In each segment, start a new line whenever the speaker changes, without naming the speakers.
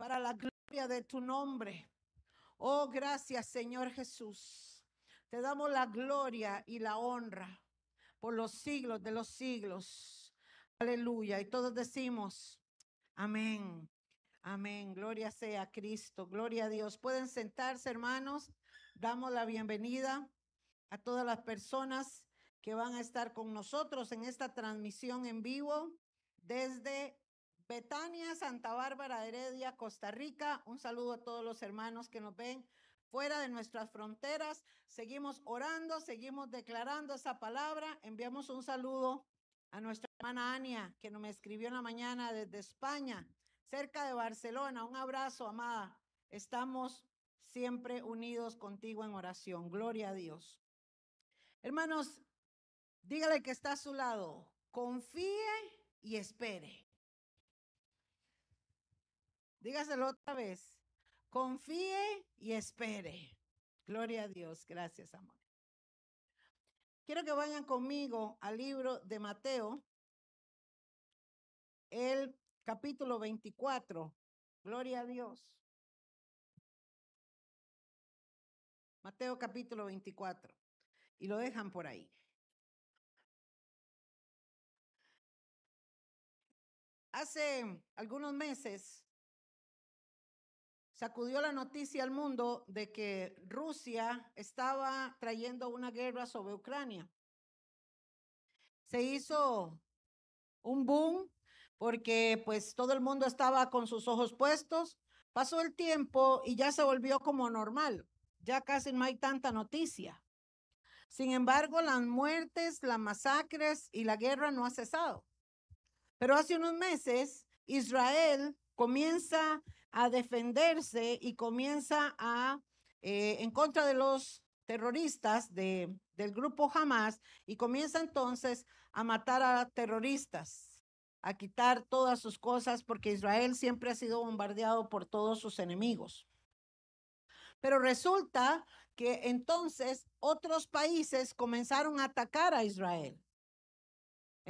para la gloria de tu nombre. Oh, gracias Señor Jesús. Te damos la gloria y la honra por los siglos de los siglos. Aleluya. Y todos decimos, amén. Amén. Gloria sea a Cristo. Gloria a Dios. Pueden sentarse, hermanos. Damos la bienvenida a todas las personas que van a estar con nosotros en esta transmisión en vivo desde Betania, Santa Bárbara, Heredia, Costa Rica. Un saludo a todos los hermanos que nos ven fuera de nuestras fronteras. Seguimos orando, seguimos declarando esa palabra. Enviamos un saludo a nuestra hermana Ania, que nos escribió en la mañana desde España cerca de Barcelona. Un abrazo, amada. Estamos siempre unidos contigo en oración. Gloria a Dios. Hermanos, dígale que está a su lado. Confíe y espere. Dígaselo otra vez. Confíe y espere. Gloria a Dios. Gracias, amor. Quiero que vayan conmigo al libro de Mateo, el capítulo 24. Gloria a Dios. Mateo capítulo 24. Y lo dejan por ahí. Hace algunos meses sacudió la noticia al mundo de que Rusia estaba trayendo una guerra sobre Ucrania. Se hizo un boom porque pues todo el mundo estaba con sus ojos puestos. Pasó el tiempo y ya se volvió como normal. Ya casi no hay tanta noticia. Sin embargo, las muertes, las masacres y la guerra no ha cesado. Pero hace unos meses Israel comienza a defenderse y comienza a, eh, en contra de los terroristas de, del grupo Hamas, y comienza entonces a matar a terroristas a quitar todas sus cosas porque Israel siempre ha sido bombardeado por todos sus enemigos. Pero resulta que entonces otros países comenzaron a atacar a Israel.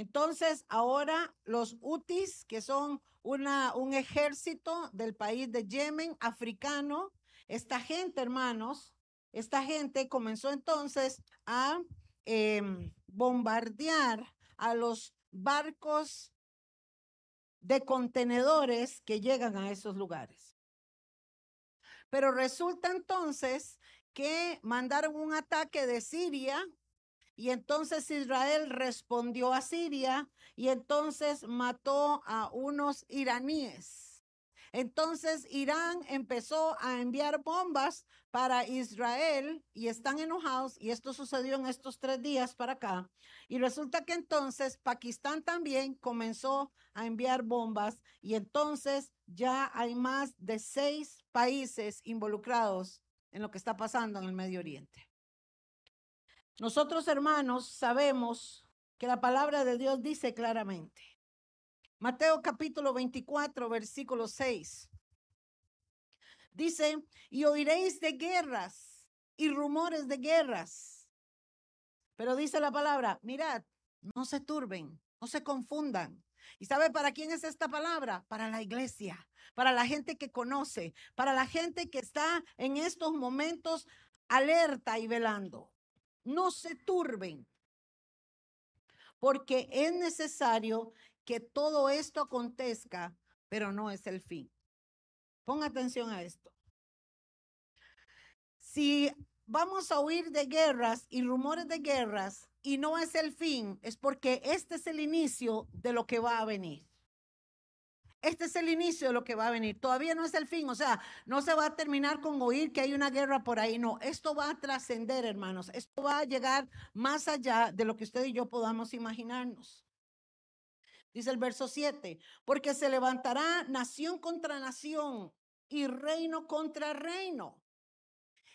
Entonces ahora los Houthis, que son una, un ejército del país de Yemen, africano, esta gente, hermanos, esta gente comenzó entonces a em, bombardear a los barcos de contenedores que llegan a esos lugares. Pero resulta entonces que mandaron un ataque de Siria y entonces Israel respondió a Siria y entonces mató a unos iraníes. Entonces Irán empezó a enviar bombas para Israel y están enojados y esto sucedió en estos tres días para acá. Y resulta que entonces Pakistán también comenzó a enviar bombas y entonces ya hay más de seis países involucrados en lo que está pasando en el Medio Oriente. Nosotros hermanos sabemos que la palabra de Dios dice claramente Mateo capítulo 24, versículo 6. Dice, y oiréis de guerras y rumores de guerras. Pero dice la palabra, mirad, no se turben, no se confundan. ¿Y sabe para quién es esta palabra? Para la iglesia, para la gente que conoce, para la gente que está en estos momentos alerta y velando. No se turben, porque es necesario que todo esto acontezca, pero no es el fin. Ponga atención a esto. Si vamos a huir de guerras y rumores de guerras y no es el fin, es porque este es el inicio de lo que va a venir. Este es el inicio de lo que va a venir. Todavía no es el fin. O sea, no se va a terminar con oír que hay una guerra por ahí. No, esto va a trascender, hermanos. Esto va a llegar más allá de lo que usted y yo podamos imaginarnos. Dice el verso 7, porque se levantará nación contra nación y reino contra reino.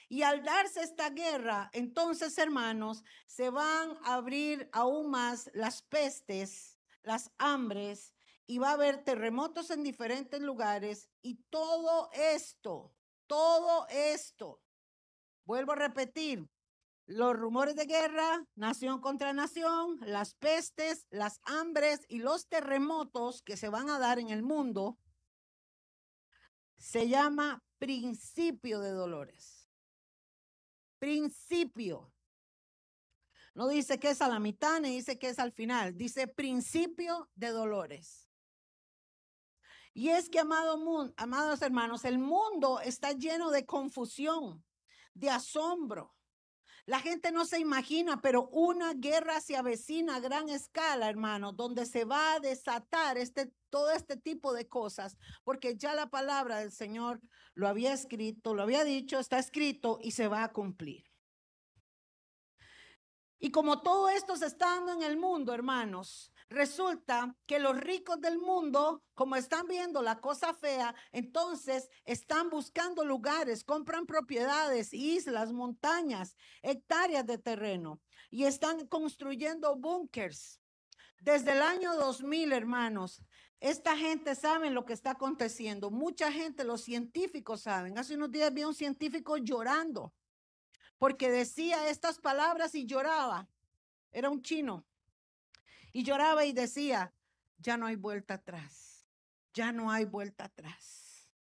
Y al darse esta guerra, entonces, hermanos, se van a abrir aún más las pestes, las hambres, y va a haber terremotos en diferentes lugares. Y todo esto, todo esto, vuelvo a repetir, los rumores de guerra, nación contra nación, las pestes, las hambres y los terremotos que se van a dar en el mundo, se llama principio de dolores. Principio. No dice que es a la mitad, ni dice que es al final. Dice principio de dolores. Y es que, amado amados hermanos, el mundo está lleno de confusión, de asombro. La gente no se imagina, pero una guerra se avecina a gran escala, hermano, donde se va a desatar este, todo este tipo de cosas, porque ya la palabra del Señor lo había escrito, lo había dicho, está escrito y se va a cumplir. Y como todo esto se está dando en el mundo, hermanos, resulta que los ricos del mundo, como están viendo la cosa fea, entonces están buscando lugares, compran propiedades, islas, montañas, hectáreas de terreno y están construyendo búnkers. Desde el año 2000, hermanos, esta gente sabe lo que está aconteciendo. Mucha gente, los científicos saben. Hace unos días vi a un científico llorando porque decía estas palabras y lloraba. Era un chino. Y lloraba y decía, ya no hay vuelta atrás, ya no hay vuelta atrás.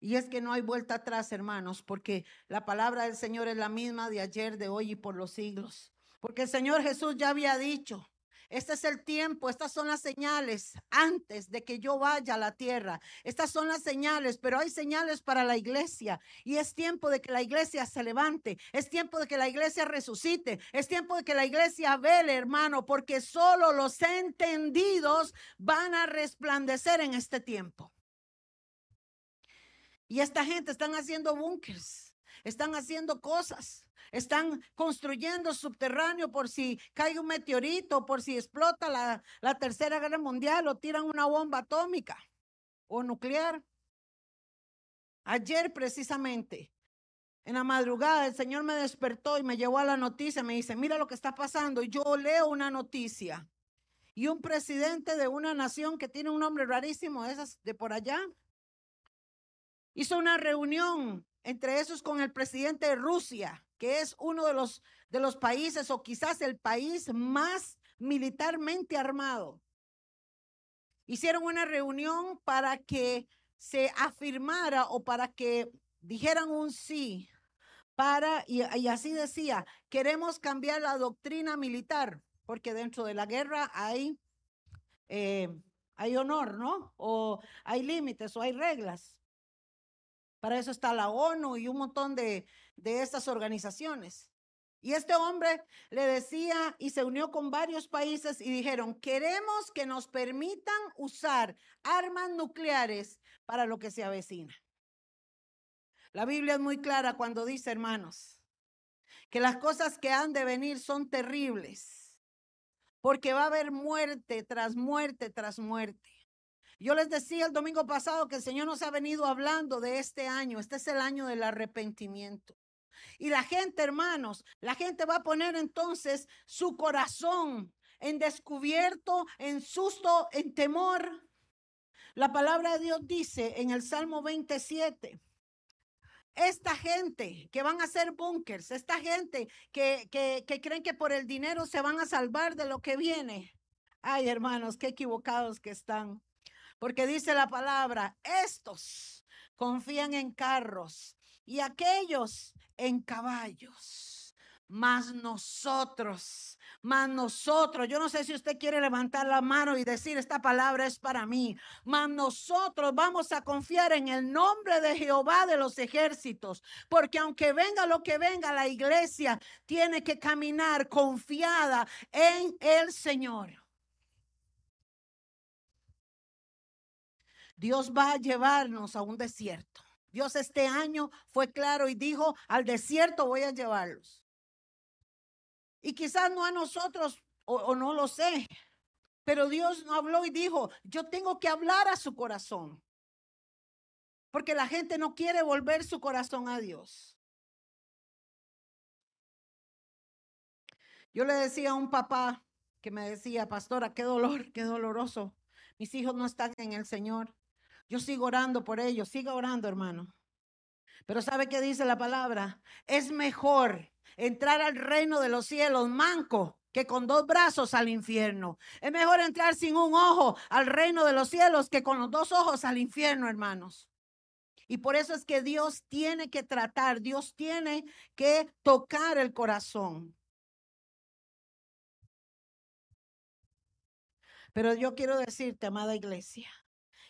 Y es que no hay vuelta atrás, hermanos, porque la palabra del Señor es la misma de ayer, de hoy y por los siglos. Porque el Señor Jesús ya había dicho, este es el tiempo, estas son las señales antes de que yo vaya a la tierra. Estas son las señales, pero hay señales para la iglesia y es tiempo de que la iglesia se levante, es tiempo de que la iglesia resucite, es tiempo de que la iglesia vele, hermano, porque solo los entendidos van a resplandecer en este tiempo. Y esta gente están haciendo búnkers, están haciendo cosas están construyendo subterráneo por si cae un meteorito, por si explota la, la tercera guerra mundial o tiran una bomba atómica o nuclear. Ayer precisamente, en la madrugada, el Señor me despertó y me llevó a la noticia. Me dice, mira lo que está pasando. Y yo leo una noticia. Y un presidente de una nación que tiene un nombre rarísimo, esas de por allá, hizo una reunión entre esos con el presidente de Rusia que es uno de los, de los países o quizás el país más militarmente armado. Hicieron una reunión para que se afirmara o para que dijeran un sí para, y, así decía, queremos cambiar la doctrina militar, porque dentro de la guerra hay, eh, hay honor, ¿no? O hay límites o hay reglas. Para eso está la ONU y un montón de, de estas organizaciones. Y este hombre le decía y se unió con varios países y dijeron, queremos que nos permitan usar armas nucleares para lo que se avecina. La Biblia es muy clara cuando dice, hermanos, que las cosas que han de venir son terribles, porque va a haber muerte tras muerte tras muerte. Yo les decía el domingo pasado que el Señor nos ha venido hablando de este año. Este es el año del arrepentimiento. Y la gente, hermanos, la gente va a poner entonces su corazón en descubierto, en susto, en temor. La palabra de Dios dice en el Salmo 27, esta gente que van a hacer búnkers, esta gente que, que, que, creen que por el dinero se van a salvar de lo que viene. Ay, hermanos, qué equivocados que están. Porque dice la palabra, estos confían en carros y aquellos en caballos. Más nosotros, más nosotros, yo no sé si usted quiere levantar la mano y decir esta palabra es para mí, más nosotros vamos a confiar en el nombre de Jehová de los ejércitos, porque aunque venga lo que venga, la iglesia tiene que caminar confiada en el Señor. Dios va a llevarnos a un desierto. Dios este año fue claro y dijo, al desierto voy a llevarlos. Y quizás no a nosotros, o, no lo sé, pero Dios no habló y dijo, yo tengo que hablar a su corazón. Porque la gente no quiere volver su corazón a Dios. Yo le decía a un papá que me decía, pastora, qué dolor, qué doloroso. Mis hijos no están en el Señor. Yo sigo orando por ellos, siga orando, hermano. Pero ¿sabe qué dice la palabra? Es mejor entrar al reino de los cielos manco que con dos brazos al infierno. Es mejor entrar sin un ojo al reino de los cielos que con los dos ojos al infierno, hermanos. Y por eso es que Dios tiene que tratar, Dios tiene que tocar el corazón. Pero yo quiero decirte, amada iglesia,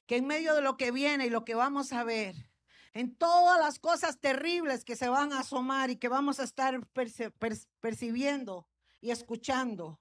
que en medio de lo que viene y lo que vamos a ver, en todas las cosas terribles que se van a asomar y que vamos a estar percibiendo y escuchando,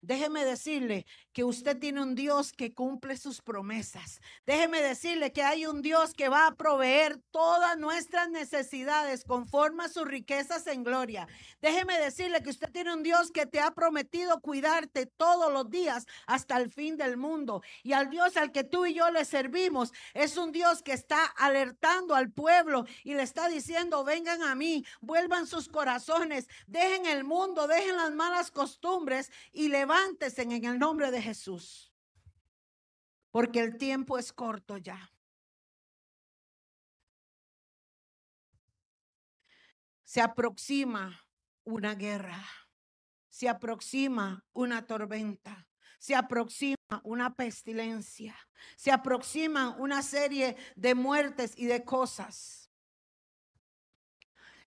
Déjeme decirle que usted tiene un Dios que cumple sus promesas. Déjeme decirle que hay un Dios que va a proveer todas nuestras necesidades conforme a sus riquezas en gloria. Déjeme decirle que usted tiene un Dios que te ha prometido cuidarte todos los días hasta el fin del mundo. Y al Dios al que tú y yo le servimos es un Dios que está alertando al pueblo y le está diciendo, vengan a mí, vuelvan sus corazones, dejen el mundo, dejen las malas costumbres y le levántese en el nombre de Jesús, porque el tiempo es corto ya. Se aproxima una guerra, se aproxima una tormenta, se aproxima una pestilencia, se aproxima una serie de muertes y de cosas.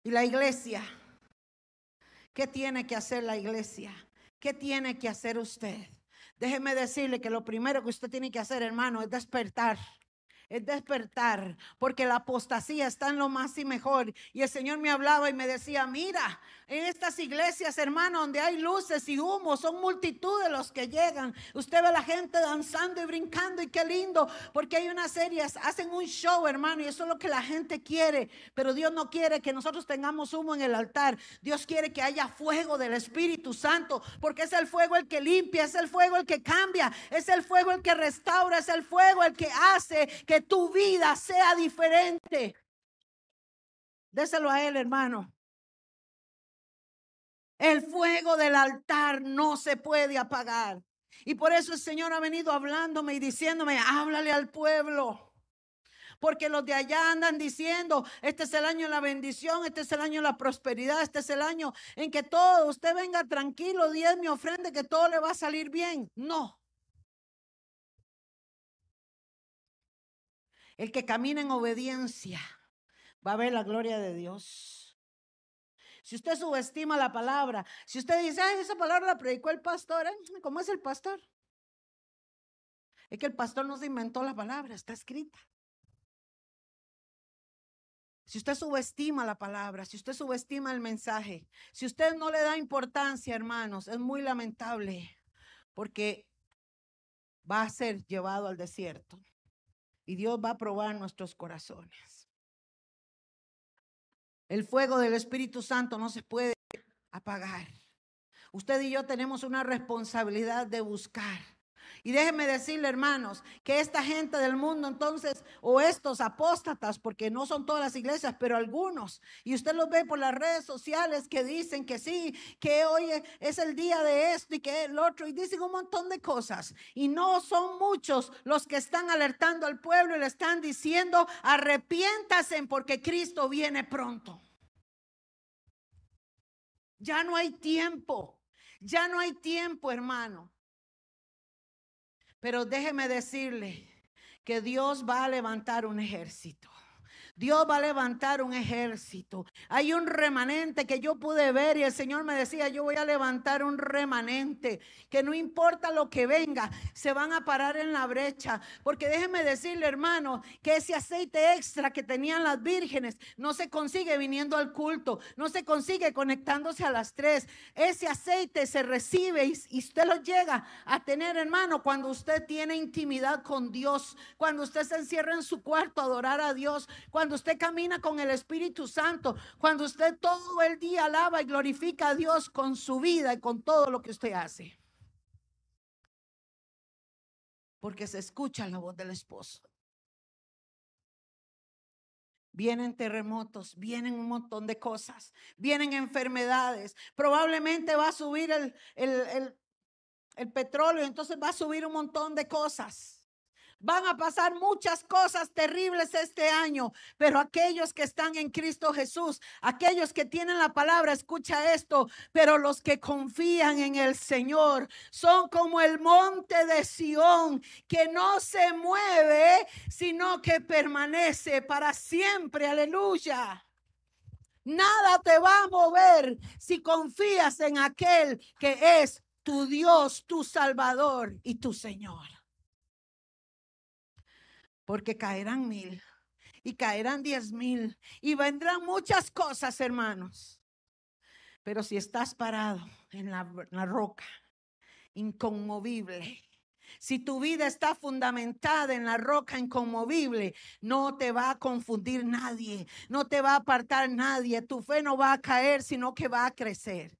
Y la iglesia, ¿qué tiene que hacer la iglesia? ¿Qué tiene que hacer usted? Déjeme decirle que lo primero que usted tiene que hacer, hermano, es despertar es despertar, porque la apostasía está en lo más y mejor. Y el Señor me hablaba y me decía, mira, en estas iglesias, hermano, donde hay luces y humo, son multitud de los que llegan. Usted ve a la gente danzando y brincando y qué lindo, porque hay unas series, hacen un show, hermano, y eso es lo que la gente quiere. Pero Dios no quiere que nosotros tengamos humo en el altar. Dios quiere que haya fuego del Espíritu Santo, porque es el fuego el que limpia, es el fuego el que cambia, es el fuego el que restaura, es el fuego el que hace que tu vida sea diferente. Déselo a él, hermano. El fuego del altar no se puede apagar. Y por eso el Señor ha venido hablándome y diciéndome, háblale al pueblo. Porque los de allá andan diciendo, este es el año de la bendición, este es el año de la prosperidad, este es el año en que todo, usted venga tranquilo, diez mi ofrende, que todo le va a salir bien. No. El que camina en obediencia va a ver la gloria de Dios. Si usted subestima la palabra, si usted dice, ay, esa palabra la predicó el pastor, ¿eh? ¿cómo es el pastor? Es que el pastor no se inventó la palabra, está escrita. Si usted subestima la palabra, si usted subestima el mensaje, si usted no le da importancia, hermanos, es muy lamentable porque va a ser llevado al desierto y Dios va a probar nuestros corazones. El fuego del Espíritu Santo no se puede apagar. Usted y yo tenemos una responsabilidad de buscar y déjenme decirle, hermanos, que esta gente del mundo entonces, o estos apóstatas, porque no son todas las iglesias, pero algunos, y usted los ve por las redes sociales que dicen que sí, que hoy es el día de esto y que el otro, y dicen un montón de cosas. Y no son muchos los que están alertando al pueblo y le están diciendo, arrepiéntase porque Cristo viene pronto. Ya no hay tiempo. Ya no hay tiempo, hermano. Pero déjeme decirle que Dios va a levantar un ejército. Dios va a levantar un ejército. Hay un remanente que yo pude ver y el Señor me decía, yo voy a levantar un remanente, que no importa lo que venga, se van a parar en la brecha. Porque déjeme decirle, hermano, que ese aceite extra que tenían las vírgenes no se consigue viniendo al culto, no se consigue conectándose a las tres. Ese aceite se recibe y, y usted lo llega a tener, hermano, cuando usted tiene intimidad con Dios, cuando usted se encierra en su cuarto a adorar a Dios, cuando usted camina con el Espíritu Santo, cuando usted todo el día alaba y glorifica a Dios con su vida y con todo lo que usted hace. Porque se escucha la voz del esposo. Vienen terremotos, vienen un montón de cosas, vienen enfermedades. Probablemente va a subir el, el, el, el petróleo, entonces va a subir un montón de cosas. Van a pasar muchas cosas terribles este año, pero aquellos que están en Cristo Jesús, aquellos que tienen la palabra, escucha esto, pero los que confían en el Señor son como el monte de Sión, que no se mueve, sino que permanece para siempre. Aleluya. Nada te va a mover si confías en aquel que es tu Dios, tu Salvador y tu Señor. Porque caerán mil y caerán diez mil y vendrán muchas cosas, hermanos. Pero si estás parado en la, roca, inconmovible, si tu vida está fundamentada en la roca inconmovible, no te va a confundir nadie, no te va a apartar nadie, tu fe no va a caer, sino que va a crecer.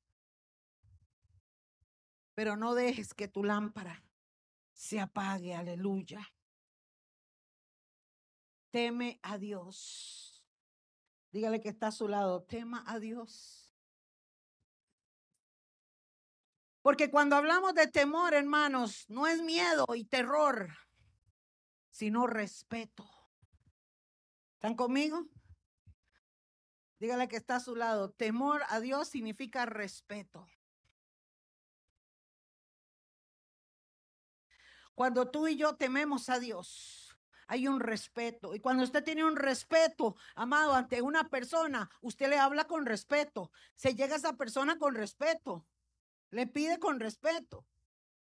Pero no dejes que tu lámpara se apague, aleluya. Teme a Dios. Dígale que está a su lado, tema a Dios. Porque cuando hablamos de temor, hermanos, no es miedo y terror, sino respeto. ¿Están conmigo? Dígale que está a su lado. Temor a Dios significa respeto. Cuando tú y yo tememos a Dios, hay un respeto. Y cuando usted tiene un respeto, amado, ante una persona, usted le habla con respeto. Se llega a esa persona con respeto. Le pide con respeto.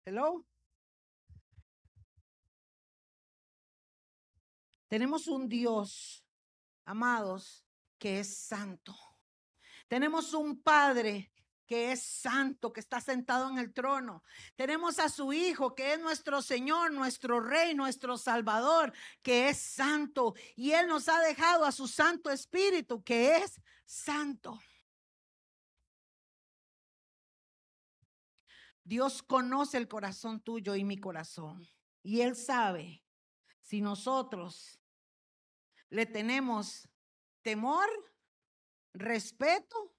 Hello. Tenemos un Dios, amados, que es santo. Tenemos un Padre que es santo, que está sentado en el trono. Tenemos a su Hijo, que es nuestro Señor, nuestro Rey, nuestro Salvador, que es santo. Y Él nos ha dejado a su Santo Espíritu, que es santo. Dios conoce el corazón tuyo y mi corazón. Y Él sabe si nosotros le tenemos temor, respeto,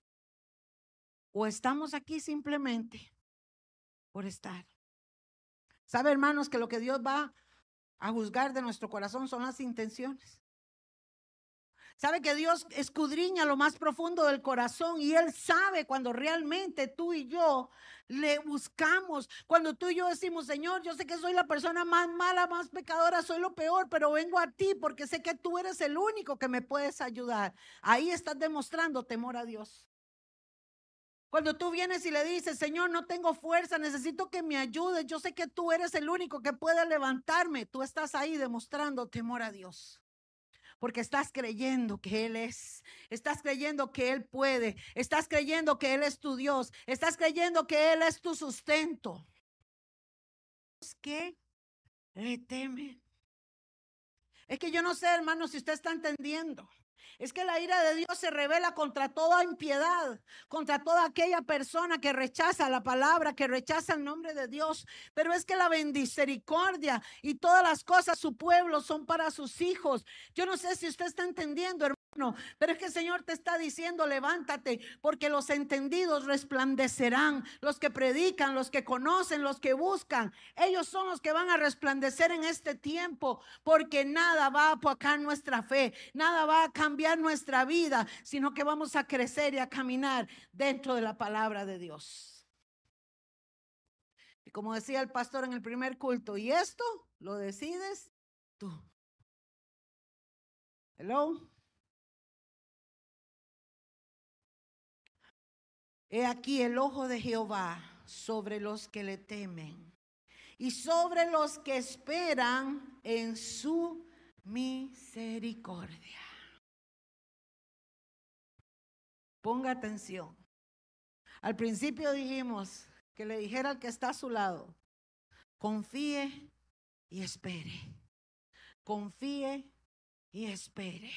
o estamos aquí simplemente por estar. ¿Sabe, hermanos, que lo que Dios va a juzgar de nuestro corazón son las intenciones? Sabe que Dios escudriña lo más profundo del corazón y Él sabe cuando realmente tú y yo le buscamos. Cuando tú y yo decimos, Señor, yo sé que soy la persona más mala, más pecadora, soy lo peor, pero vengo a ti porque sé que tú eres el único que me puedes ayudar. Ahí estás demostrando temor a Dios. Cuando tú vienes y le dices, Señor, no tengo fuerza, necesito que me ayudes, yo sé que tú eres el único que puede levantarme, tú estás ahí demostrando temor a Dios porque estás creyendo que Él es, estás creyendo que Él puede, estás creyendo que Él es tu Dios, estás creyendo que Él es tu sustento. ¿Qué le temen? Es que yo no sé, hermano, si usted está entendiendo. Es que la ira de Dios se revela contra toda impiedad, contra toda aquella persona que rechaza la palabra, que rechaza el nombre de Dios. Pero es que la misericordia y todas las cosas, su pueblo, son para sus hijos. Yo no sé si usted está entendiendo, hermano. Pero es que el Señor te está diciendo, levántate, porque los entendidos resplandecerán, los que predican, los que conocen, los que buscan, ellos son los que van a resplandecer en este tiempo, porque nada va a apacar nuestra fe, nada va a cambiar nuestra vida, sino que vamos a crecer y a caminar dentro de la palabra de Dios. Y como decía el pastor en el primer culto, y esto lo decides tú. Hello. He aquí el ojo de Jehová sobre los que le temen y sobre los que esperan en su misericordia. Ponga atención. Al principio dijimos que le dijera al que está a su lado, confíe y espere. Confíe y espere.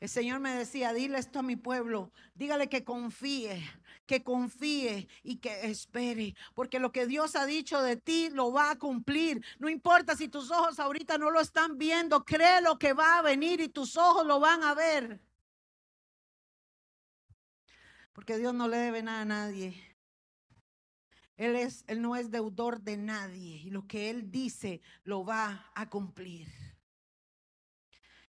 El Señor me decía, dile esto a mi pueblo, dígale que confíe, que confíe y que espere, porque lo que Dios ha dicho de ti lo va a cumplir. No importa si tus ojos ahorita no lo están viendo, cree lo que va a venir y tus ojos lo van a ver. Porque Dios no le debe nada a nadie. Él, es, él no es deudor de nadie y lo que Él dice lo va a cumplir.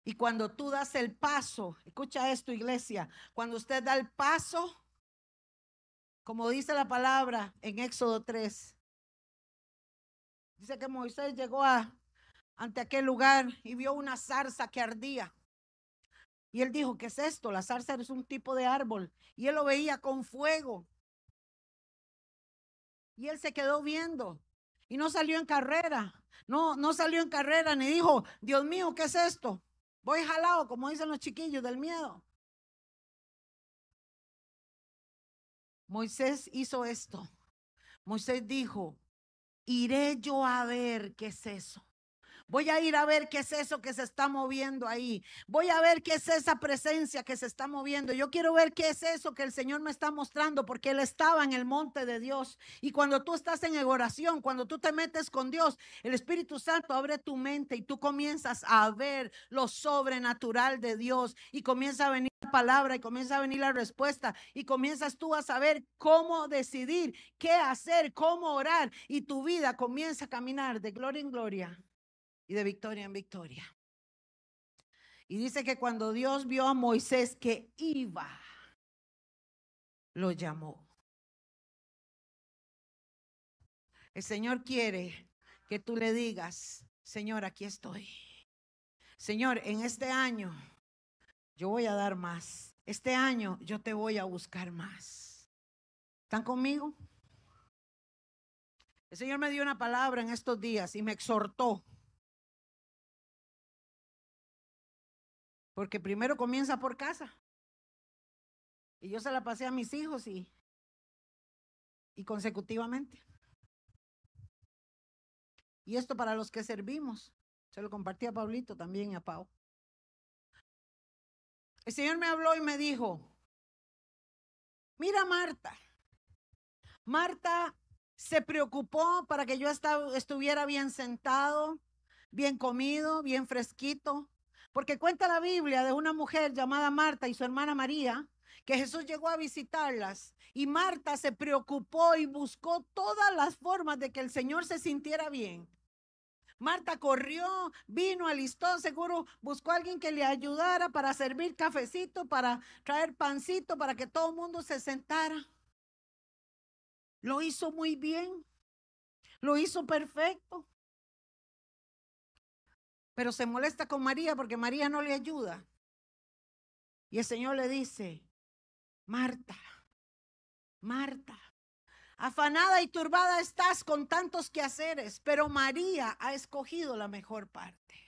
Y cuando tú das el paso, escucha esto iglesia, cuando usted da el paso, como dice la palabra en Éxodo 3, dice que Moisés llegó a, ante aquel lugar y vio una zarza que ardía. Y él dijo, ¿qué es esto? La zarza es un tipo de árbol. Y él lo veía con fuego. Y él se quedó viendo y no salió en carrera. No, no salió en carrera ni dijo, Dios mío, ¿qué es esto? Voy jalado, como dicen los chiquillos del miedo. Moisés hizo esto. Moisés dijo, iré yo a ver qué es eso. Voy a ir a ver qué es eso que se está moviendo ahí. Voy a ver qué es esa presencia que se está moviendo. Yo quiero ver qué es eso que el Señor me está mostrando porque Él estaba en el monte de Dios. Y cuando tú estás en oración, cuando tú te metes con Dios, el Espíritu Santo abre tu mente y tú comienzas a ver lo sobrenatural de Dios y comienza a venir la palabra y comienza a venir la respuesta y comienzas tú a saber cómo decidir, qué hacer, cómo orar y tu vida comienza a caminar de gloria en gloria y de victoria en victoria. Y dice que cuando Dios vio a Moisés que iba, lo llamó. El Señor quiere que tú le digas, Señor, aquí estoy. Señor, en este año yo voy a dar más. Este año yo te voy a buscar más. ¿Están conmigo? El Señor me dio una palabra en estos días y me exhortó Porque primero comienza por casa. Y yo se la pasé a mis hijos y, y consecutivamente. Y esto para los que servimos. Se lo compartí a Pablito también y a Pau. El Señor me habló y me dijo, mira Marta, Marta se preocupó para que yo estuviera bien sentado, bien comido, bien fresquito, porque cuenta la Biblia de una mujer llamada Marta y su hermana María, que Jesús llegó a visitarlas y Marta se preocupó y buscó todas las formas de que el Señor se sintiera bien. Marta corrió, vino, alistó, seguro buscó a alguien que le ayudara para servir cafecito, para traer pancito, para que todo el mundo se sentara. Lo hizo muy bien, lo hizo perfecto pero se molesta con María porque María no le ayuda. Y el Señor le dice, Marta, Marta, afanada y turbada estás con tantos quehaceres, pero María ha escogido la mejor parte.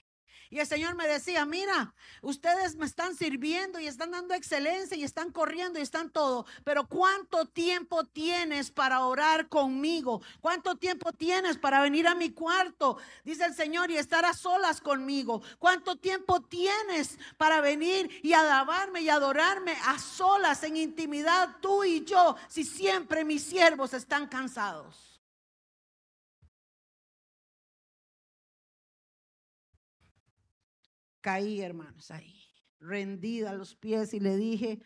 Y el Señor me decía, mira, ustedes me están sirviendo y están dando excelencia y están corriendo y están todo, pero ¿cuánto tiempo tienes para orar conmigo? ¿Cuánto tiempo tienes para venir a mi cuarto? Dice el Señor y estar a solas conmigo. ¿Cuánto tiempo tienes para venir y alabarme y adorarme a solas en intimidad tú y yo si siempre mis siervos están cansados? Caí, hermanos, ahí, rendida a los pies y le dije,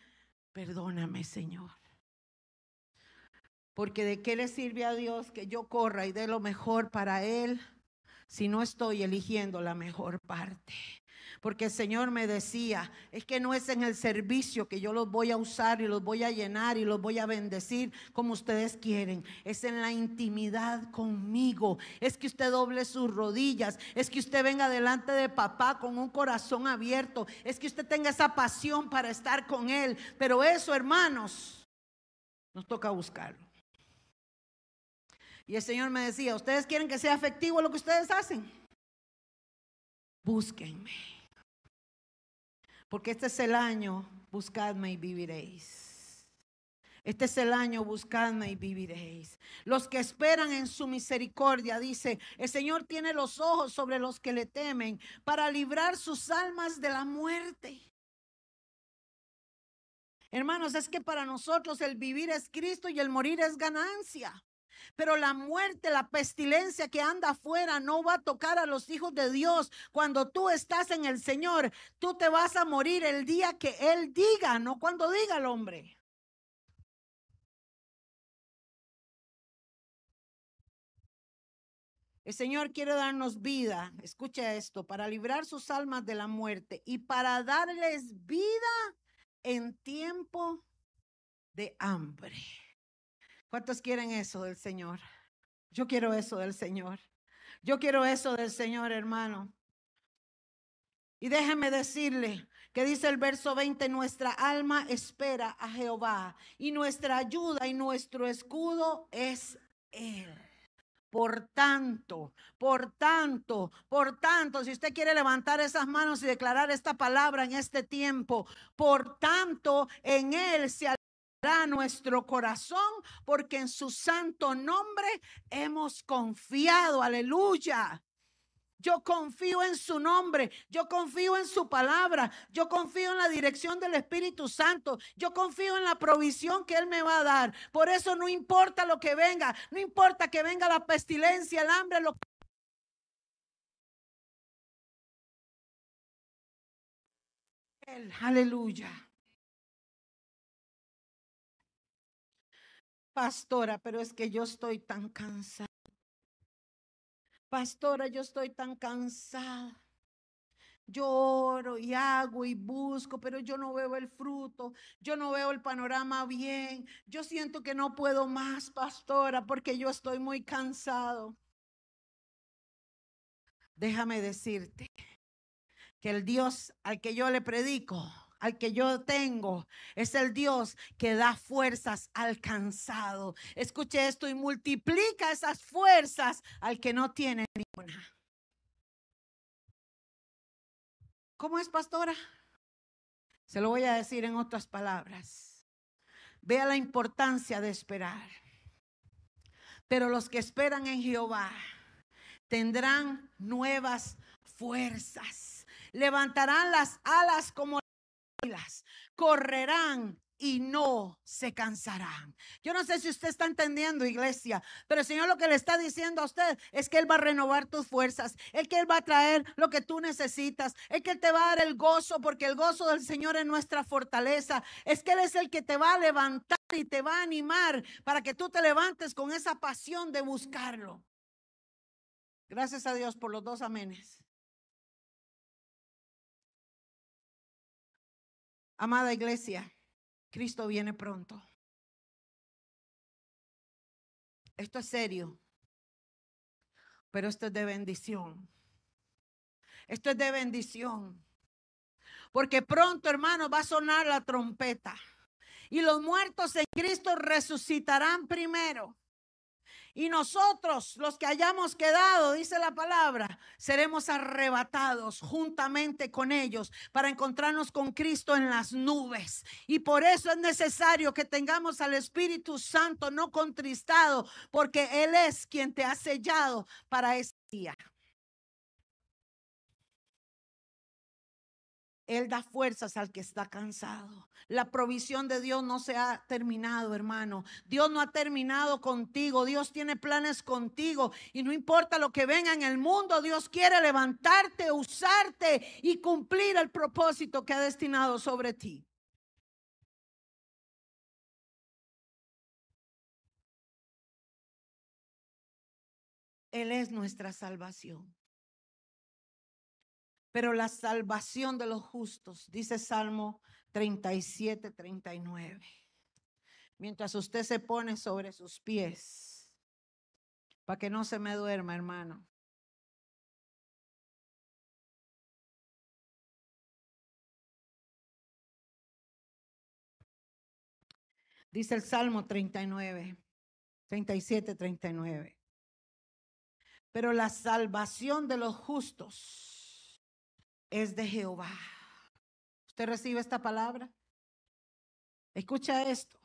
perdóname, Señor. Porque de qué le sirve a Dios que yo corra y dé lo mejor para Él si no estoy eligiendo la mejor parte porque el Señor me decía, es que no es en el servicio que yo los voy a usar y los voy a llenar y los voy a bendecir como ustedes quieren, es en la intimidad conmigo, es que usted doble sus rodillas, es que usted venga delante de papá con un corazón abierto, es que usted tenga esa pasión para estar con él, pero eso, hermanos, nos toca buscarlo. Y el Señor me decía, ¿ustedes quieren que sea efectivo lo que ustedes hacen? Búsquenme. Porque este es el año, buscadme y viviréis. Este es el año, buscadme y viviréis. Los que esperan en su misericordia, dice, el Señor tiene los ojos sobre los que le temen para librar sus almas de la muerte. Hermanos, es que para nosotros el vivir es Cristo y el morir es ganancia. Pero la muerte, la pestilencia que anda afuera no va a tocar a los hijos de Dios. Cuando tú estás en el Señor, tú te vas a morir el día que Él diga, no cuando diga el hombre. El Señor quiere darnos vida, escucha esto, para librar sus almas de la muerte y para darles vida en tiempo de hambre. ¿Cuántos quieren eso del Señor? Yo quiero eso del Señor. Yo quiero eso del Señor, hermano. Y déjeme decirle que dice el verso 20, nuestra alma espera a Jehová y nuestra ayuda y nuestro escudo es Él. Por tanto, por tanto, por tanto, si usted quiere levantar esas manos y declarar esta palabra en este tiempo, por tanto, en Él se nuestro corazón, porque en su santo nombre hemos confiado. Aleluya. Yo confío en su nombre, yo confío en su palabra, yo confío en la dirección del Espíritu Santo, yo confío en la provisión que Él me va a dar. Por eso no importa lo que venga, no importa que venga la pestilencia, el hambre, lo Aleluya. Pastora, pero es que yo estoy tan cansada. Pastora, yo estoy tan cansada. Yo oro y hago y busco, pero yo no veo el fruto, yo no veo el panorama bien. Yo siento que no puedo más, pastora, porque yo estoy muy cansado. Déjame decirte que el Dios al que yo le predico al que yo tengo es el Dios que da fuerzas al cansado. Escuche esto y multiplica esas fuerzas al que no tiene ninguna. ¿Cómo es, pastora? Se lo voy a decir en otras palabras. Vea la importancia de esperar. Pero los que esperan en Jehová tendrán nuevas fuerzas. Levantarán las alas como correrán y no se cansarán. Yo no sé si usted está entendiendo, iglesia, pero el Señor lo que le está diciendo a usted es que Él va a renovar tus fuerzas, el que Él va a traer lo que tú necesitas, es que Él te va a dar el gozo, porque el gozo del Señor es nuestra fortaleza, es que Él es el que te va a levantar y te va a animar para que tú te levantes con esa pasión de buscarlo. Gracias a Dios por los dos amenes. Amada iglesia, Cristo viene pronto. Esto es serio, pero esto es de bendición. Esto es de bendición. Porque pronto, hermano, va a sonar la trompeta. Y los muertos en Cristo resucitarán primero. Y nosotros, los que hayamos quedado, dice la palabra, seremos arrebatados juntamente con ellos para encontrarnos con Cristo en las nubes. Y por eso es necesario que tengamos al Espíritu Santo no contristado, porque Él es quien te ha sellado para ese día. Él da fuerzas al que está cansado. La provisión de Dios no se ha terminado, hermano. Dios no ha terminado contigo. Dios tiene planes contigo. Y no importa lo que venga en el mundo, Dios quiere levantarte, usarte y cumplir el propósito que ha destinado sobre ti. Él es nuestra salvación pero la salvación de los justos, dice Salmo 37, 39. Mientras usted se pone sobre sus pies, para que no se me duerma, hermano. Dice el Salmo 39, 37, 39. Pero la salvación de los justos es de Jehová. ¿Usted recibe esta palabra? Escucha esto.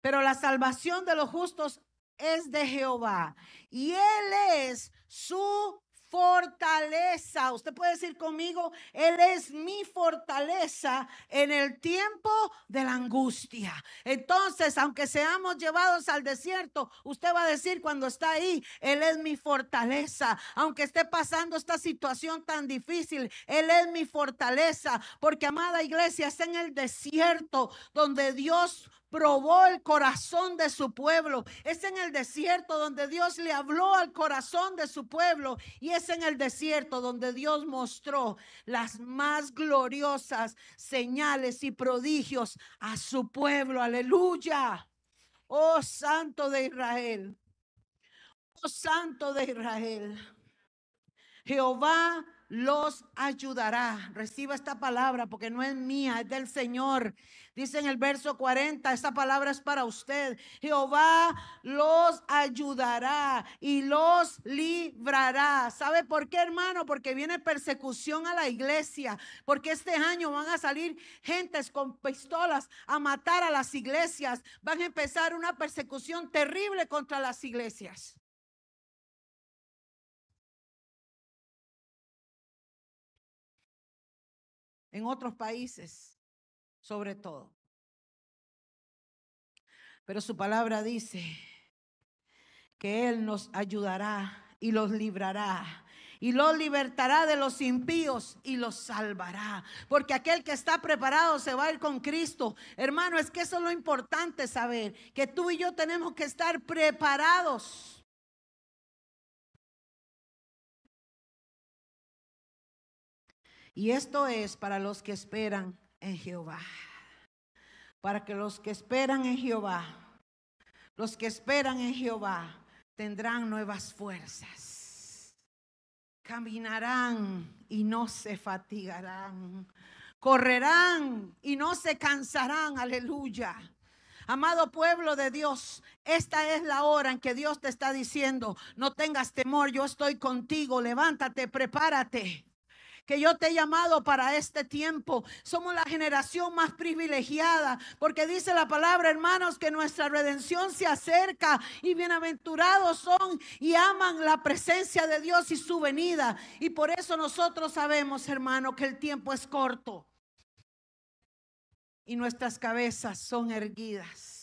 Pero la salvación de los justos es de Jehová y Él es su fortaleza. Usted puede decir conmigo, Él es mi fortaleza en el tiempo de la angustia. Entonces, aunque seamos llevados al desierto, usted va a decir cuando está ahí, Él es mi fortaleza. Aunque esté pasando esta situación tan difícil, Él es mi fortaleza. Porque, amada iglesia, está en el desierto donde Dios probó el corazón de su pueblo. Es en el desierto donde Dios le habló al corazón de su pueblo y es en el desierto donde Dios mostró las más gloriosas señales y prodigios a su pueblo. Aleluya. Oh Santo de Israel. Oh Santo de Israel. Jehová los ayudará. Reciba esta palabra porque no es mía, es del Señor. Dice en el verso 40, esta palabra es para usted. Jehová los ayudará y los librará. ¿Sabe por qué, hermano? Porque viene persecución a la iglesia. Porque este año van a salir gentes con pistolas a matar a las iglesias. Van a empezar una persecución terrible contra las iglesias. en otros países, sobre todo. Pero su palabra dice que Él nos ayudará y los librará. Y los libertará de los impíos y los salvará. Porque aquel que está preparado se va a ir con Cristo. Hermano, es que eso es lo importante saber. Que tú y yo tenemos que estar preparados. Y esto es para los que esperan en Jehová. Para que los que esperan en Jehová, los que esperan en Jehová, tendrán nuevas fuerzas. Caminarán y no se fatigarán. Correrán y no se cansarán. Aleluya. Amado pueblo de Dios, esta es la hora en que Dios te está diciendo, no tengas temor, yo estoy contigo, levántate, prepárate que yo te he llamado para este tiempo. Somos la generación más privilegiada porque dice la palabra, hermanos, que nuestra redención se acerca y bienaventurados son y aman la presencia de Dios y su venida. Y por eso nosotros sabemos, hermano, que el tiempo es corto y nuestras cabezas son erguidas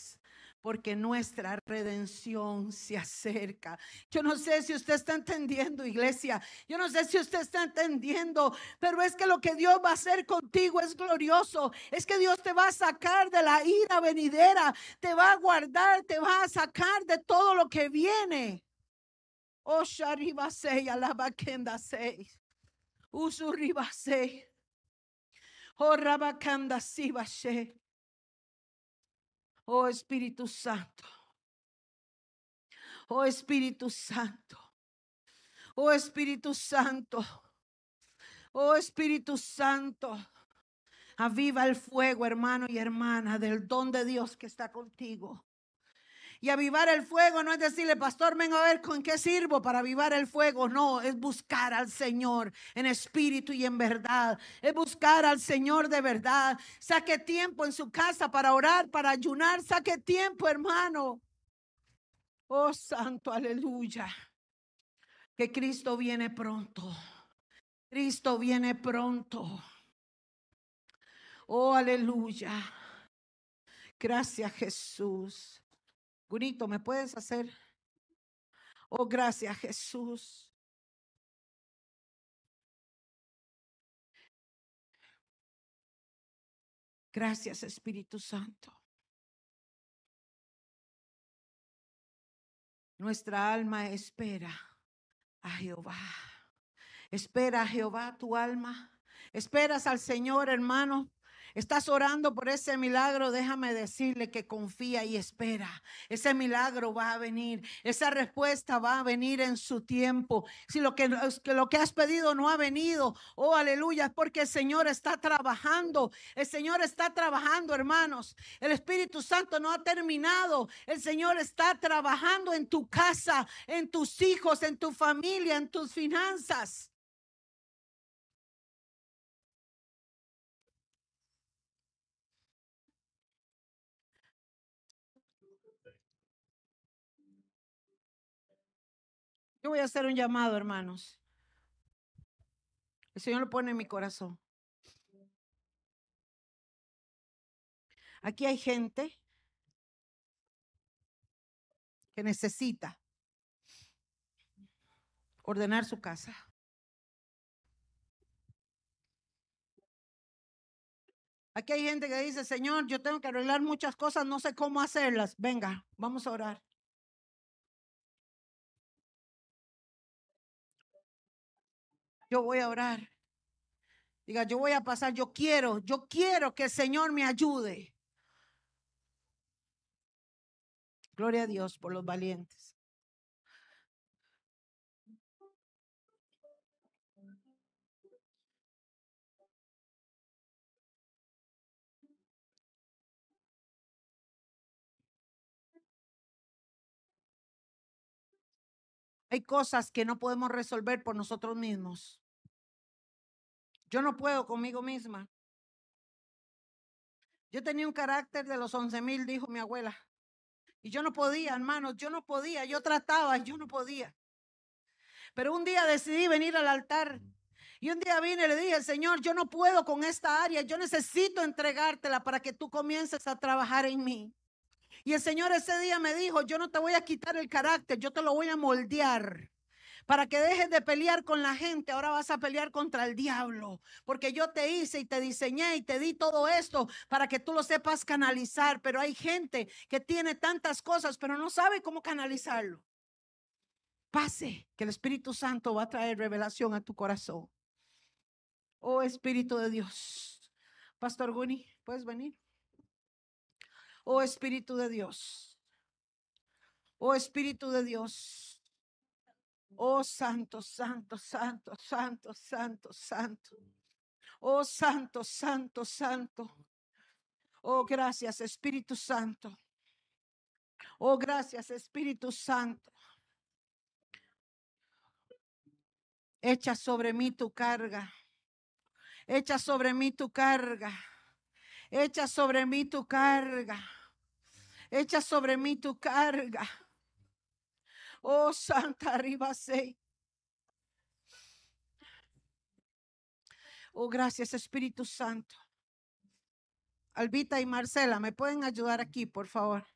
porque nuestra redención se acerca. Yo no sé si usted está entendiendo, iglesia. Yo no sé si usted está entendiendo, pero es que lo que Dios va a hacer contigo es glorioso. Es que Dios te va a sacar de la ira venidera, te va a guardar, te va a sacar de todo lo que viene. Oh, Shariba sei, alaba kenda sei. Usuriba. Oh, Rabakanda siba Oh Espíritu Santo. Oh Espíritu Santo. Oh Espíritu Santo. Oh Espíritu Santo. Aviva el fuego, hermano y hermana, del don de Dios que está contigo. Y avivar el fuego no es decirle, pastor, venga a ver con qué sirvo para avivar el fuego. No, es buscar al Señor en espíritu y en verdad. Es buscar al Señor de verdad. Saque tiempo en su casa para orar, para ayunar. Saque tiempo, hermano. Oh, santo, aleluya. Que Cristo viene pronto. Cristo viene pronto. Oh, aleluya. Gracias, Jesús. Gunito, ¿me puedes hacer? Oh, gracias Jesús. Gracias Espíritu Santo. Nuestra alma espera a Jehová. Espera a Jehová tu alma. Esperas al Señor, hermano. Estás orando por ese milagro, déjame decirle que confía y espera. Ese milagro va a venir, esa respuesta va a venir en su tiempo. Si lo que, lo que has pedido no ha venido, oh aleluya, es porque el Señor está trabajando. El Señor está trabajando, hermanos. El Espíritu Santo no ha terminado. El Señor está trabajando en tu casa, en tus hijos, en tu familia, en tus finanzas. Voy a hacer un llamado, hermanos. El Señor lo pone en mi corazón. Aquí hay gente que necesita ordenar su casa. Aquí hay gente que dice, Señor, yo tengo que arreglar muchas cosas, no sé cómo hacerlas. Venga, vamos a orar. Yo voy a orar. Diga, yo voy a pasar, yo quiero, yo quiero que el Señor me ayude. Gloria a Dios por los valientes. Hay cosas que no podemos resolver por nosotros mismos. Yo no puedo conmigo misma. Yo tenía un carácter de los once mil, dijo mi abuela. Y yo no podía, hermanos, yo no podía. Yo trataba, yo no podía. Pero un día decidí venir al altar. Y un día vine y le dije, Señor, yo no puedo con esta área. Yo necesito entregártela para que tú comiences a trabajar en mí. Y el Señor ese día me dijo, yo no te voy a quitar el carácter, yo te lo voy a moldear. Para que dejes de pelear con la gente, ahora vas a pelear contra el diablo. Porque yo te hice y te diseñé y te di todo esto para que tú lo sepas canalizar. Pero hay gente que tiene tantas cosas, pero no sabe cómo canalizarlo. Pase, que el Espíritu Santo va a traer revelación a tu corazón. Oh Espíritu de Dios. Pastor Guni, ¿puedes venir? Oh Espíritu de Dios. Oh Espíritu de Dios. Oh Santo, Santo, Santo, Santo, Santo, Santo. Oh Santo, Santo, Santo. Oh gracias Espíritu Santo. Oh gracias Espíritu Santo. Echa sobre mí tu carga. Echa sobre mí tu carga. Echa sobre mí tu carga. Echa sobre mí tu carga. Oh Santa arriba Oh, gracias Espíritu Santo. Albita y Marcela, ¿me pueden ayudar aquí, por favor?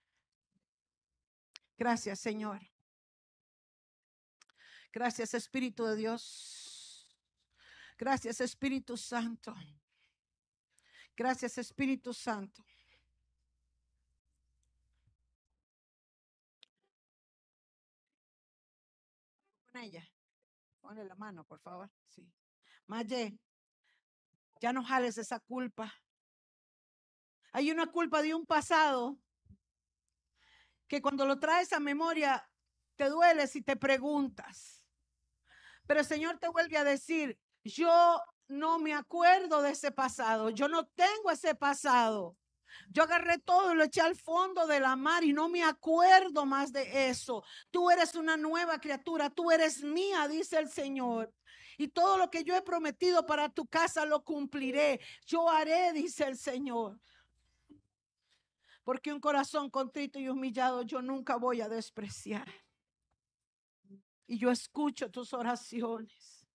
Gracias, Señor. Gracias, Espíritu de Dios. Gracias, Espíritu Santo. Gracias, Espíritu Santo. Ella. Ponle la mano, por favor. Sí. Maye, ya no jales esa culpa. Hay una culpa de un pasado que cuando lo traes a memoria te duele si te preguntas. Pero el Señor te vuelve a decir, yo no me acuerdo de ese pasado, yo no tengo ese pasado. Yo agarré todo y lo eché al fondo de la mar y no me acuerdo más de eso. Tú eres una nueva criatura, tú eres mía, dice el Señor. Y todo lo que yo he prometido para tu casa lo cumpliré. Yo haré, dice el Señor. Porque un corazón contrito y humillado yo nunca voy a despreciar. Y yo escucho tus oraciones.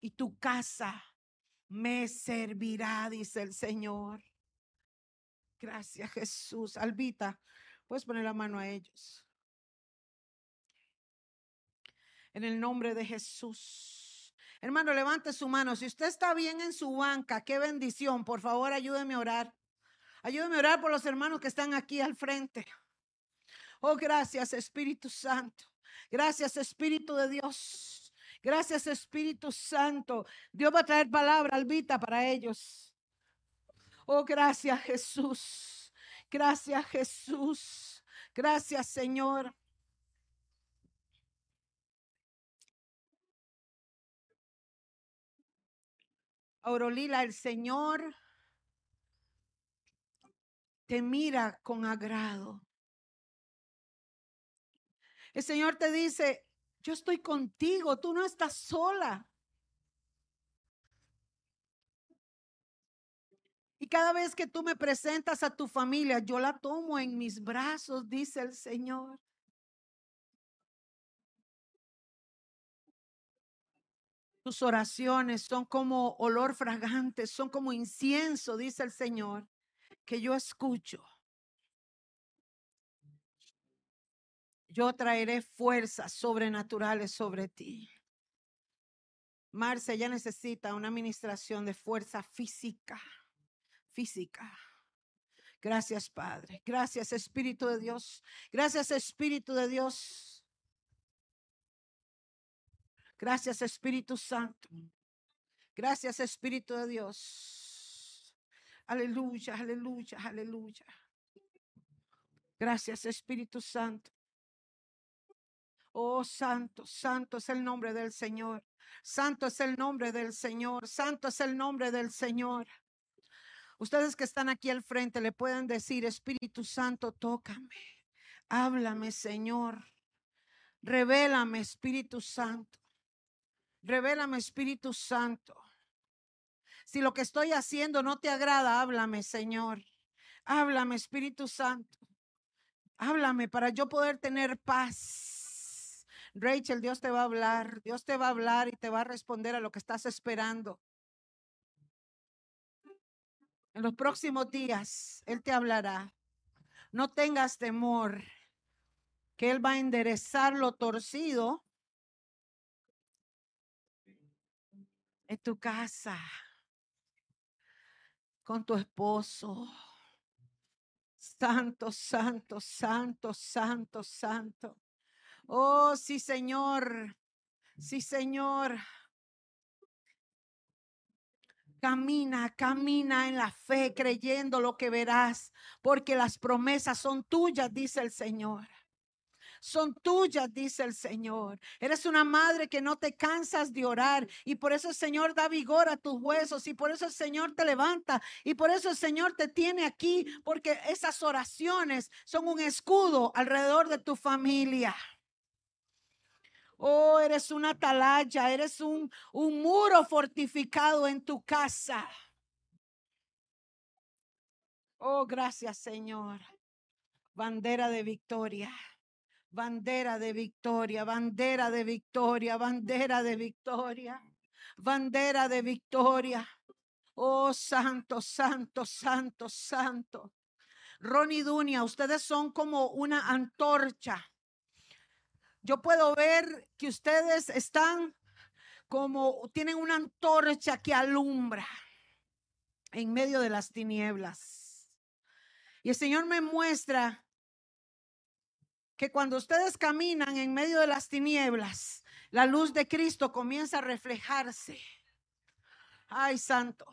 Y tu casa me servirá, dice el Señor. Gracias, Jesús. Albita, puedes poner la mano a ellos. En el nombre de Jesús. Hermano, levante su mano. Si usted está bien en su banca, qué bendición. Por favor, ayúdeme a orar. Ayúdeme a orar por los hermanos que están aquí al frente. Oh, gracias, Espíritu Santo. Gracias, Espíritu de Dios. Gracias, Espíritu Santo. Dios va a traer palabra, Albita, para ellos. Oh, gracias Jesús. Gracias Jesús. Gracias Señor. Aurolila, el Señor te mira con agrado. El Señor te dice, yo estoy contigo, tú no estás sola. Cada vez que tú me presentas a tu familia, yo la tomo en mis brazos, dice el Señor. Tus oraciones son como olor fragante, son como incienso, dice el Señor, que yo escucho. Yo traeré fuerzas sobrenaturales sobre ti. Marce, ella necesita una administración de fuerza física, física. Gracias, Padre. Gracias, Espíritu de Dios. Gracias, Espíritu de Dios. Gracias, Espíritu Santo. Gracias, Espíritu de Dios. Aleluya, aleluya, aleluya. Gracias, Espíritu Santo. Oh, santo, santo es el nombre del Señor. Santo es el nombre del Señor. Santo es el nombre del Señor. Ustedes que están aquí al frente le pueden decir, Espíritu Santo, tócame. Háblame, Señor. Revélame, Espíritu Santo. Revélame, Espíritu Santo. Si lo que estoy haciendo no te agrada, háblame, Señor. Háblame, Espíritu Santo. Háblame para yo poder tener paz. Rachel, Dios te va a hablar. Dios te va a hablar y te va a responder a lo que estás esperando. En los próximos días, Él te hablará. No tengas temor, que Él va a enderezar lo torcido en tu casa, con tu esposo. Santo, santo, santo, santo, santo. Oh, sí, Señor. Sí, Señor. Camina, camina en la fe, creyendo lo que verás, porque las promesas son tuyas, dice el Señor. Son tuyas, dice el Señor. Eres una madre que no te cansas de orar y por eso el Señor da vigor a tus huesos y por eso el Señor te levanta y por eso el Señor te tiene aquí, porque esas oraciones son un escudo alrededor de tu familia. Oh, eres una atalaya, eres un, un muro fortificado en tu casa. Oh, gracias Señor. Bandera de victoria. Bandera de victoria, bandera de victoria, bandera de victoria, bandera de victoria. Oh, santo, santo, santo, santo. Ronnie Dunia, ustedes son como una antorcha yo puedo ver que ustedes están como tienen una antorcha que alumbra en medio de las tinieblas. Y el Señor me muestra que cuando ustedes caminan en medio de las tinieblas, la luz de Cristo comienza a reflejarse. Ay, santo.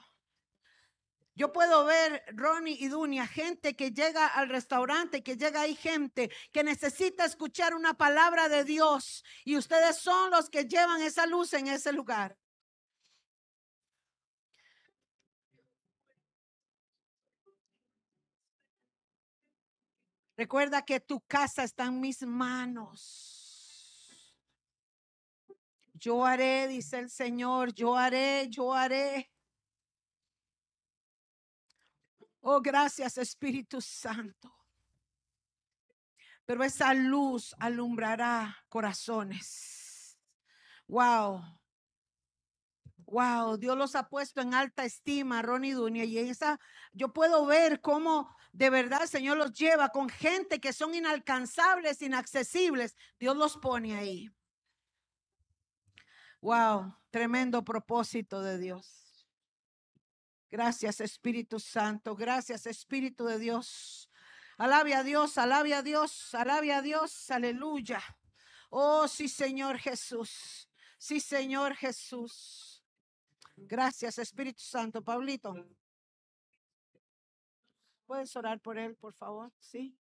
Yo puedo ver, Ronnie y Dunia, gente que llega al restaurante, que llega ahí gente que necesita escuchar una palabra de Dios y ustedes son los que llevan esa luz en ese lugar. Recuerda que tu casa está en mis manos. Yo haré, dice el Señor, yo haré, yo haré. Oh, gracias Espíritu Santo. Pero esa luz alumbrará corazones. Wow. Wow, Dios los ha puesto en alta estima, Ronnie Dunia, y esa yo puedo ver cómo de verdad el Señor los lleva con gente que son inalcanzables, inaccesibles. Dios los pone ahí. Wow, tremendo propósito de Dios. Gracias Espíritu Santo, gracias Espíritu de Dios. Alabe a Dios, alabe a Dios, alabe a Dios, aleluya. Oh, sí Señor Jesús, sí Señor Jesús. Gracias Espíritu Santo. Pablito, ¿puedes orar por él, por favor? Sí.